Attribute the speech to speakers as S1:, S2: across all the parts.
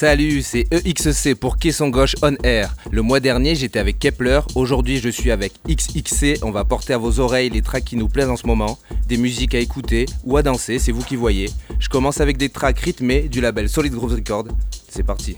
S1: Salut, c'est EXC pour Caisson Gauche On Air. Le mois dernier, j'étais avec Kepler. Aujourd'hui, je suis avec XXC. On va porter à vos oreilles les tracks qui nous plaisent en ce moment, des musiques à écouter ou à danser, c'est vous qui voyez. Je commence avec des tracks rythmés du label Solid Groove Record. C'est parti.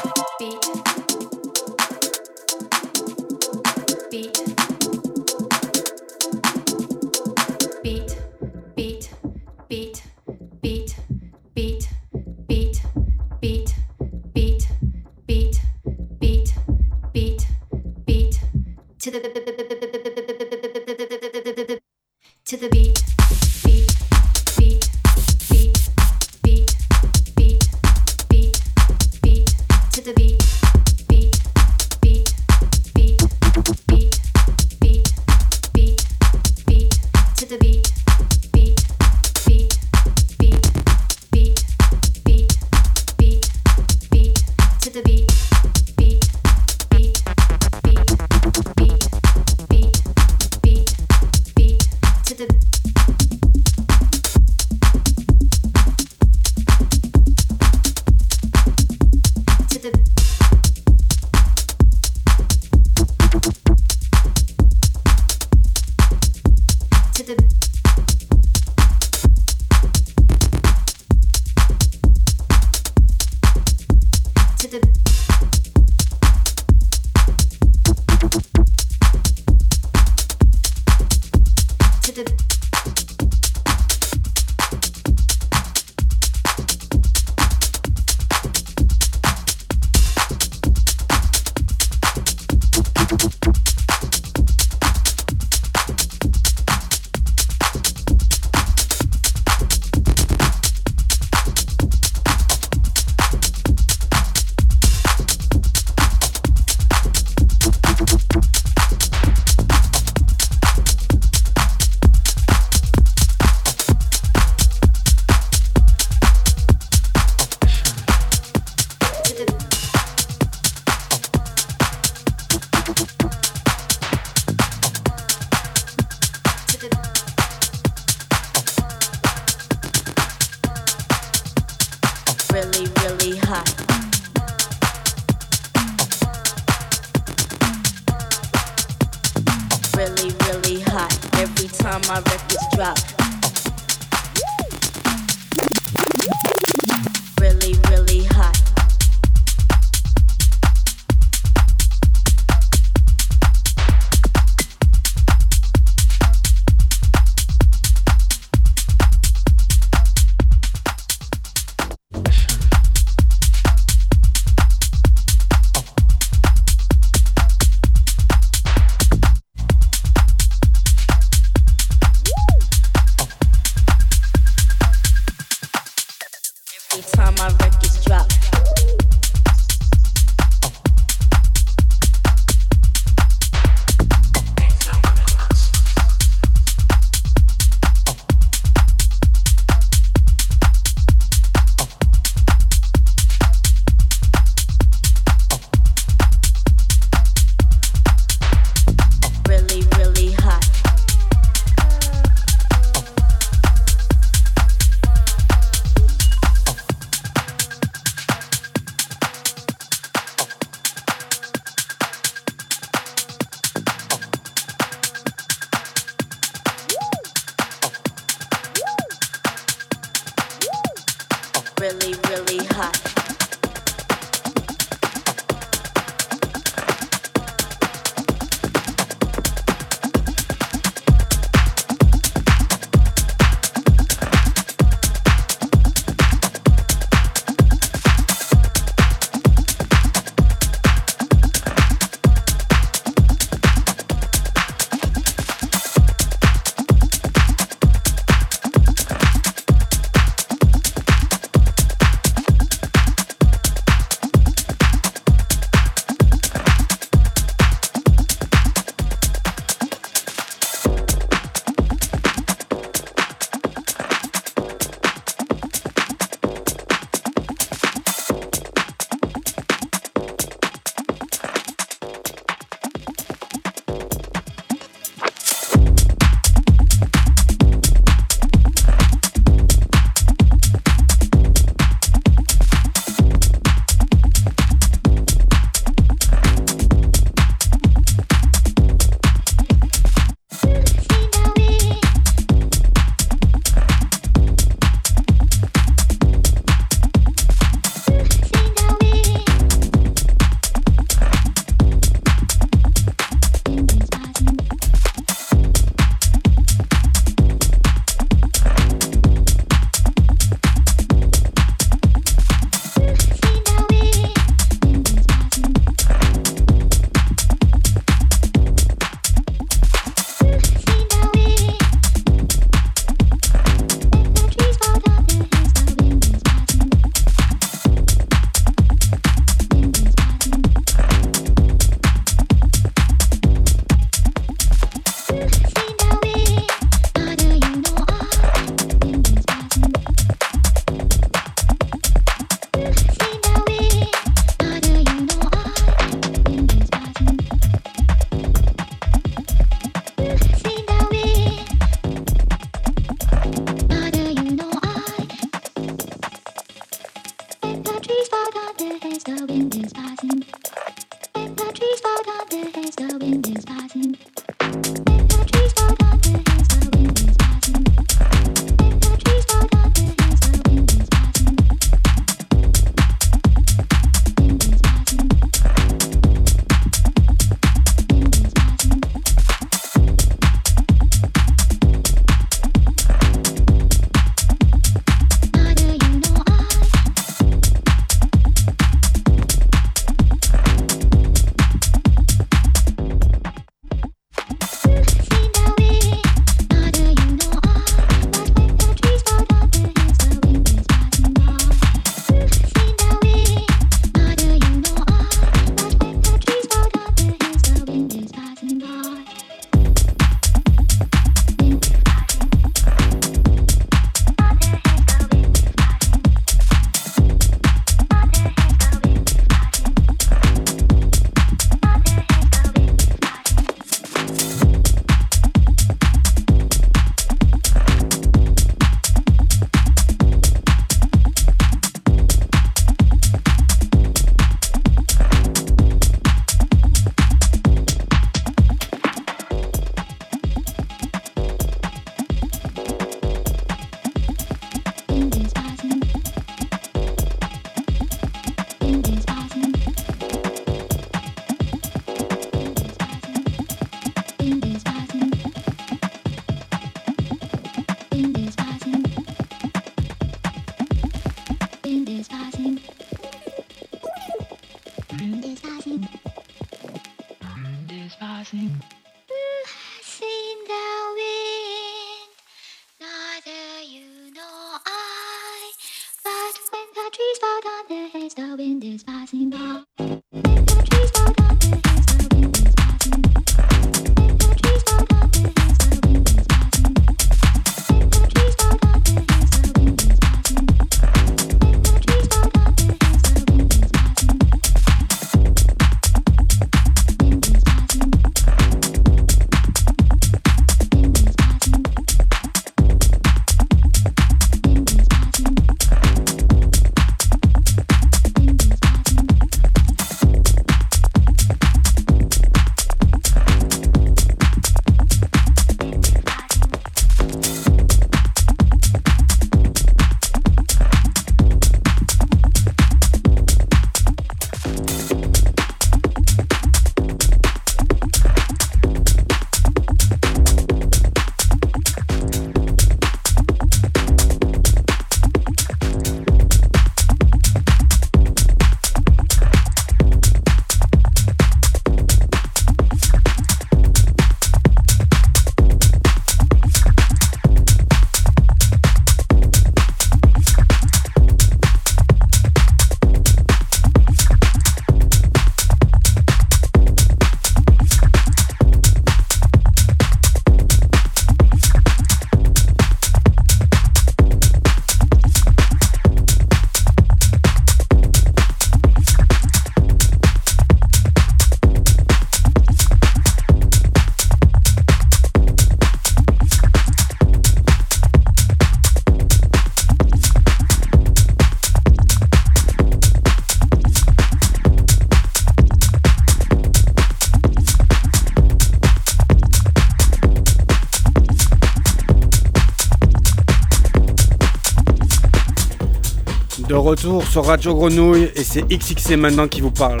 S2: Retour sur Radio Grenouille et c'est XXC maintenant qui vous parle.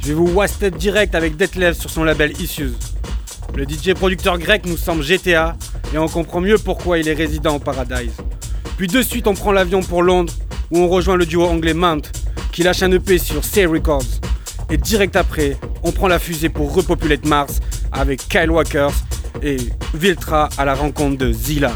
S2: Je vais vous wasted direct avec Detlef sur son label Issues. Le DJ producteur grec nous semble GTA et on comprend mieux pourquoi il est résident au Paradise. Puis de suite on prend l'avion pour Londres où on rejoint le duo anglais Mount qui lâche un EP sur C Records. Et direct après, on prend la fusée pour repopulate Mars avec Kyle Walkers et Viltra à la rencontre de Zilla.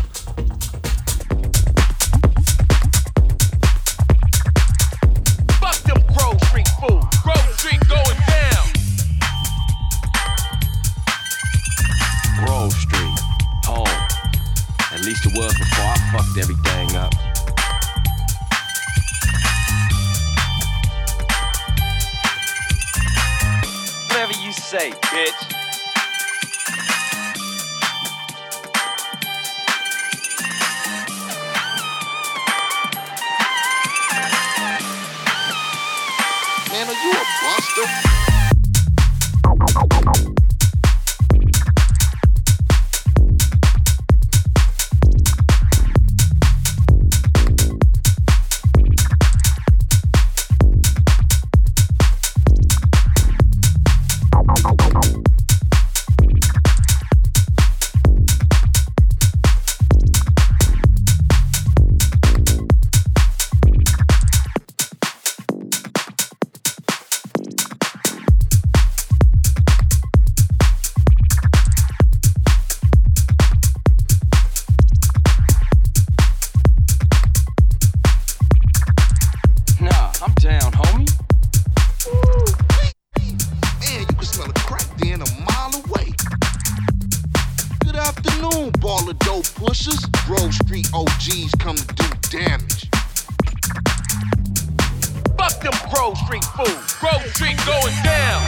S3: Fuck them Grove Street fools. Grove Street going down.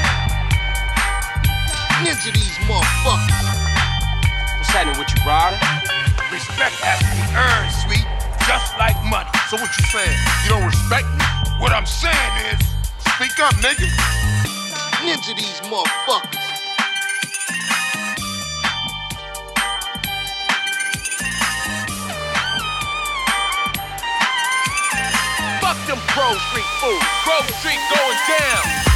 S4: Ninja these motherfuckers.
S5: What's happening with you, Ryder?
S6: Respect has to be earned, sweet, just like money. So what you saying? You don't respect me? What I'm saying is, speak up, nigga.
S4: Ninja these motherfuckers.
S3: Grove Street food. Grove Street going down.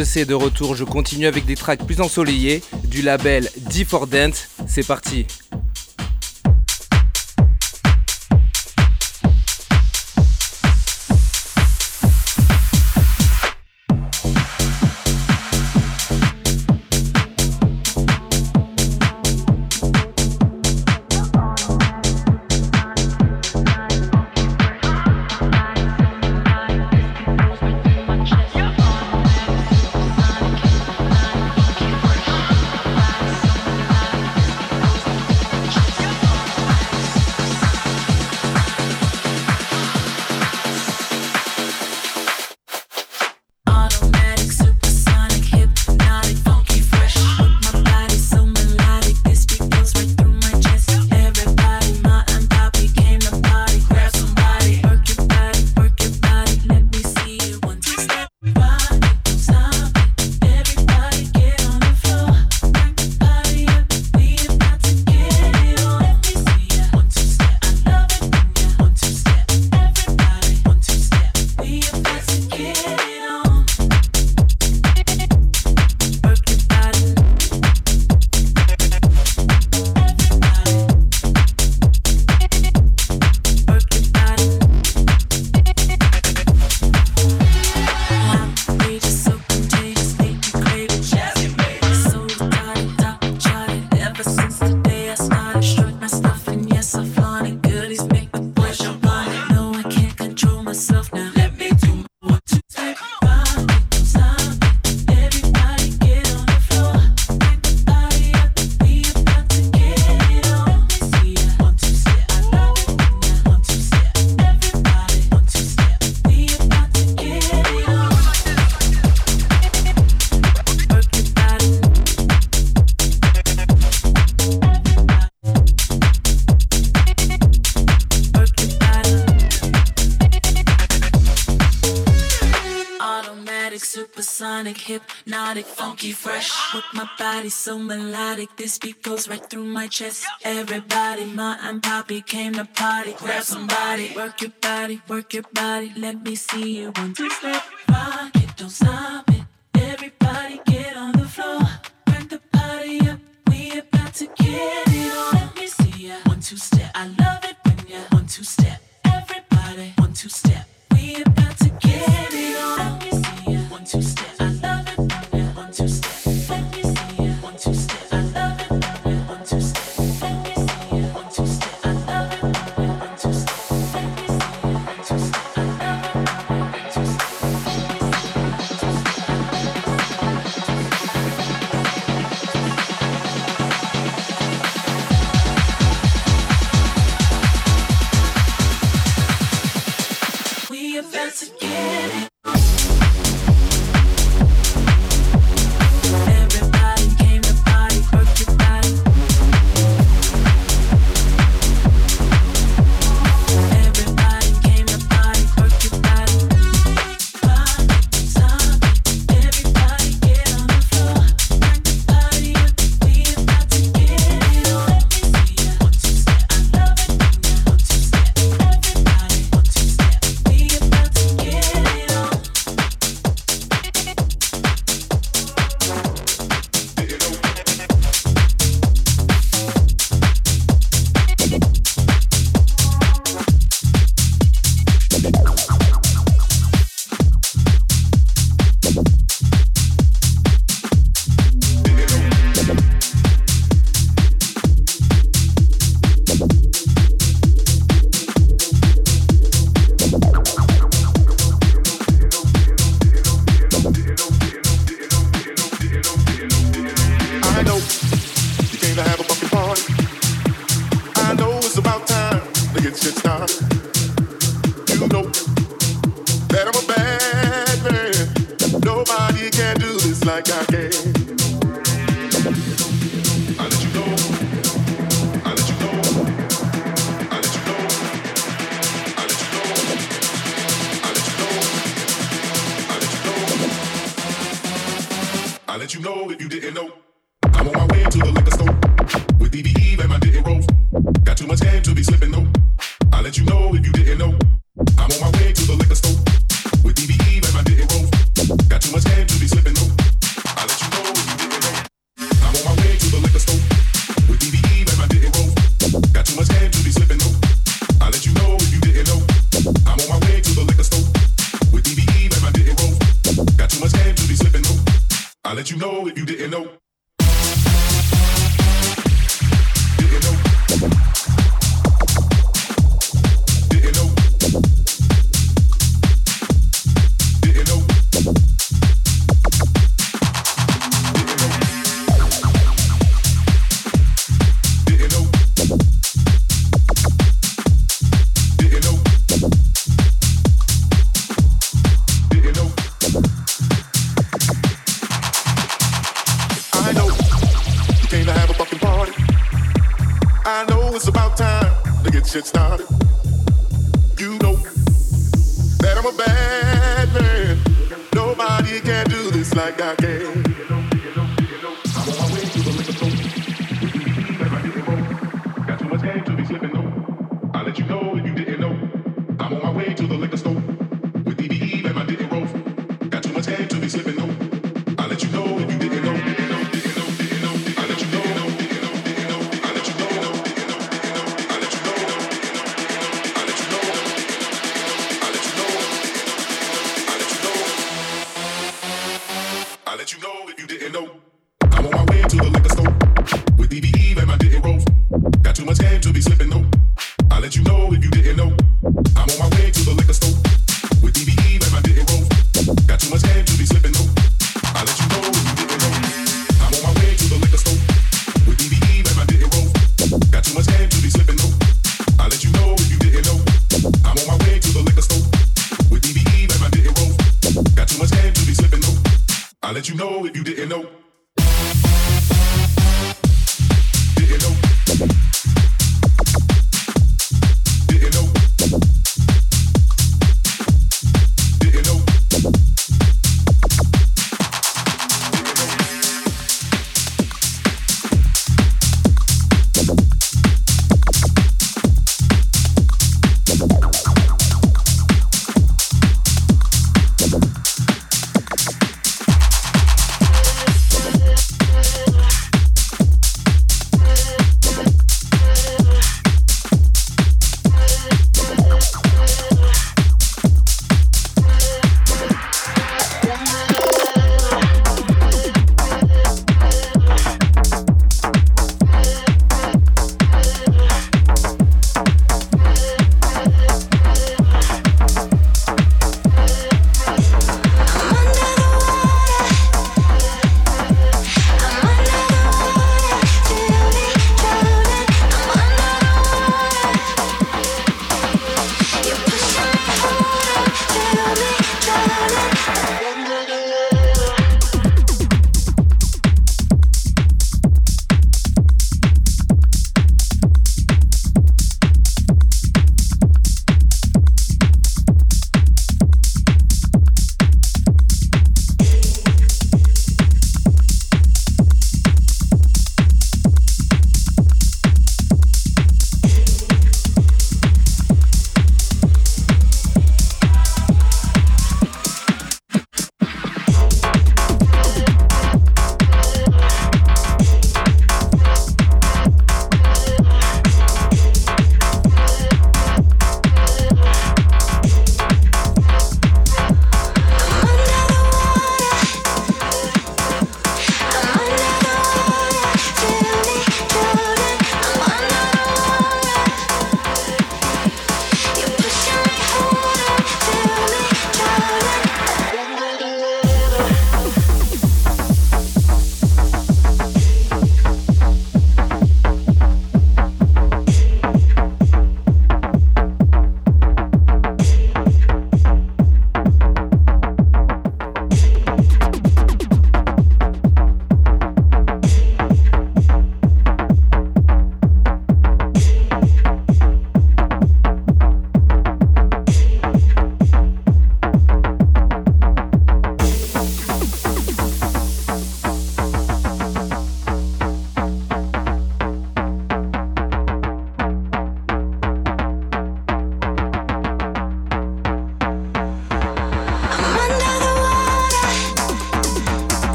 S7: XEC de retour, je continue avec des tracks plus ensoleillés du label D4 Dent. C'est parti.
S8: body so melodic, this beat goes right through my chest. Everybody, ma and poppy came to party. Grab somebody, work your body, work your body. Let me see you one two step. Rock it, don't stop it. Everybody, get on the floor, burn the party up. We about to get it on. Let me see ya one two step. I love it when ya one two step. Everybody, one two step. We about to get.
S9: that you know if you didn't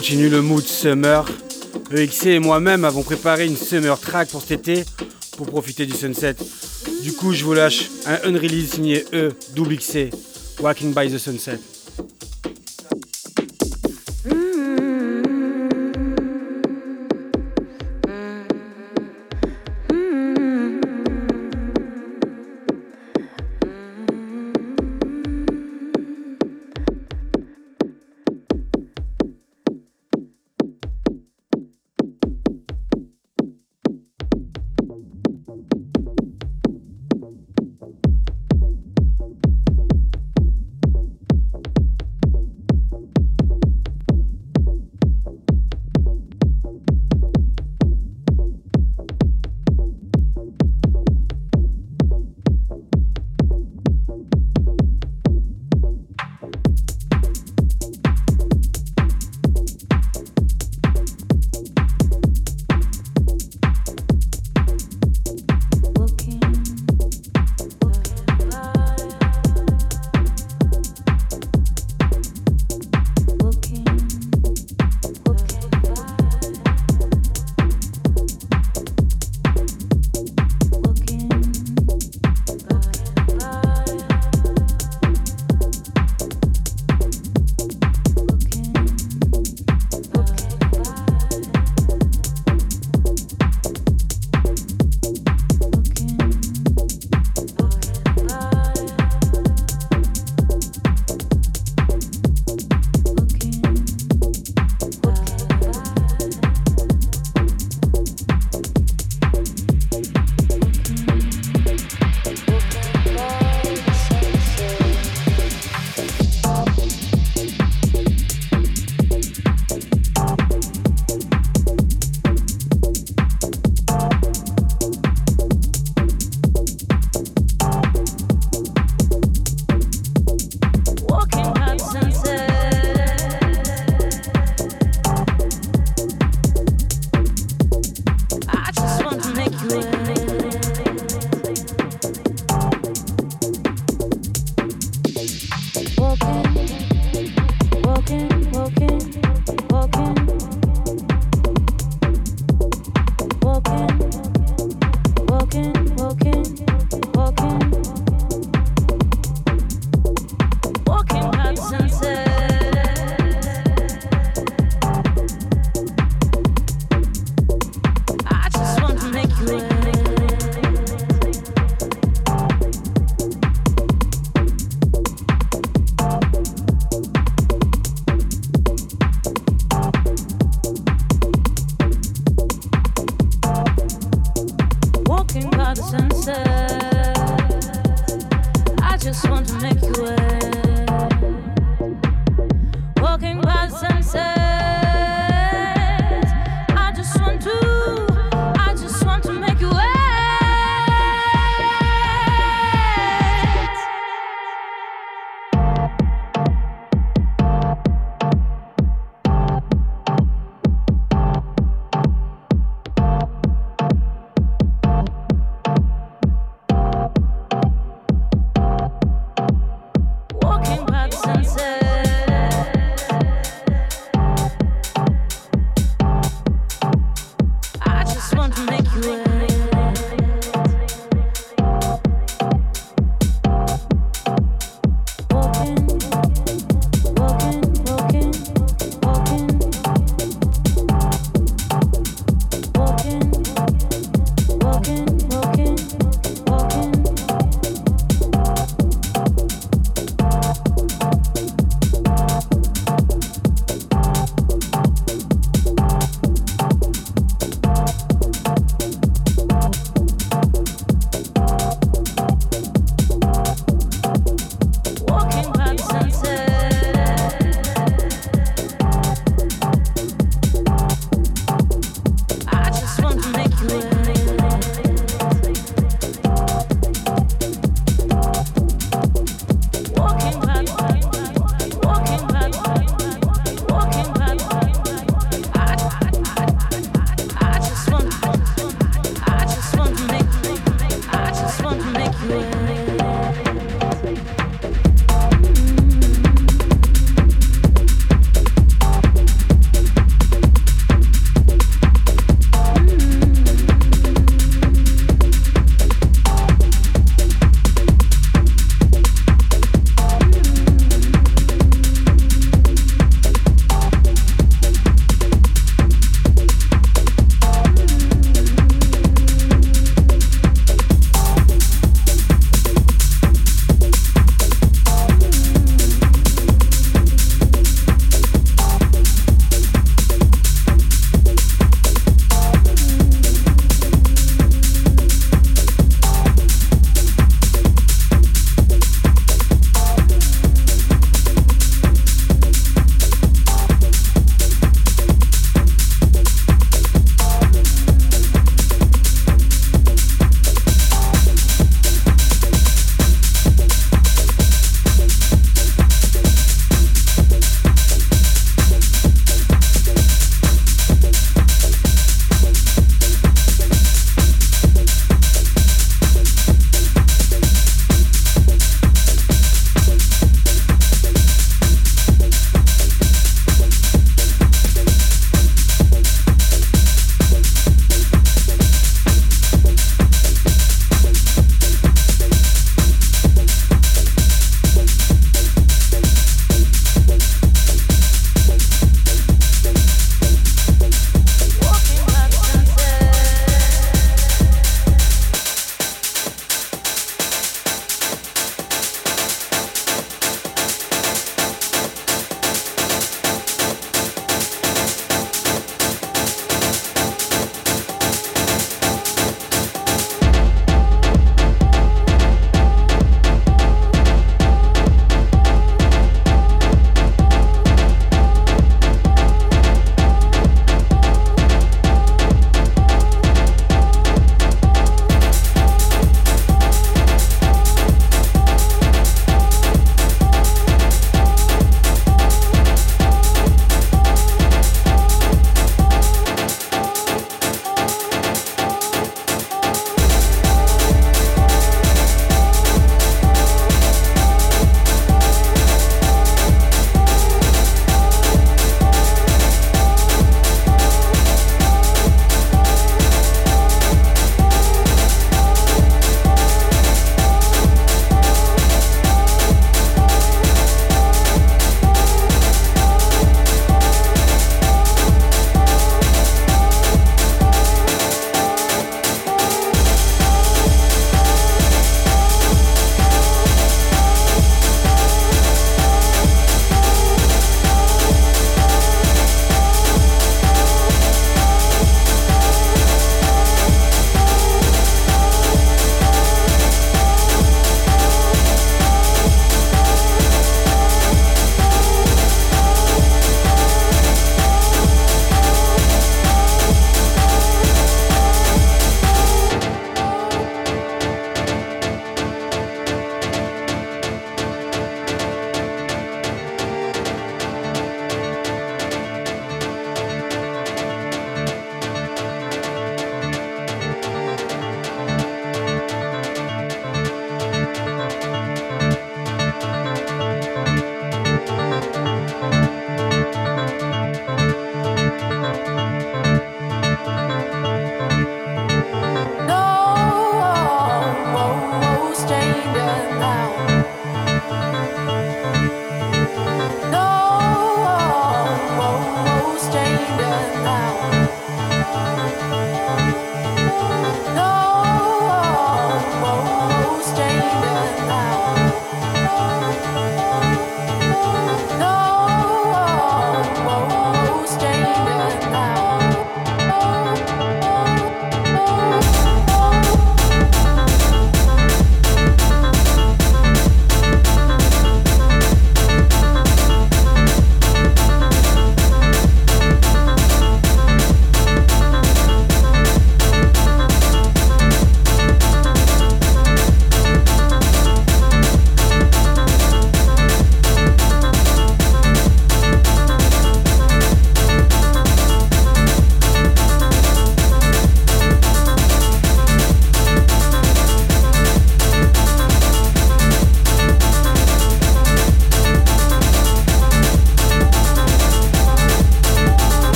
S10: continue le mood summer. EXC et moi-même avons préparé une summer track pour cet été pour profiter du sunset. Du coup, je vous lâche un unrelease signé E, Walking by the Sunset.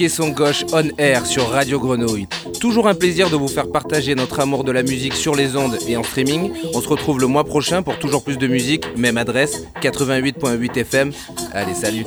S7: Caisson Gauche On Air sur Radio Grenouille. Toujours un plaisir de vous faire partager notre amour de la musique sur les ondes et en streaming. On se retrouve le mois prochain pour toujours plus de musique. Même adresse 88.8 FM. Allez, salut.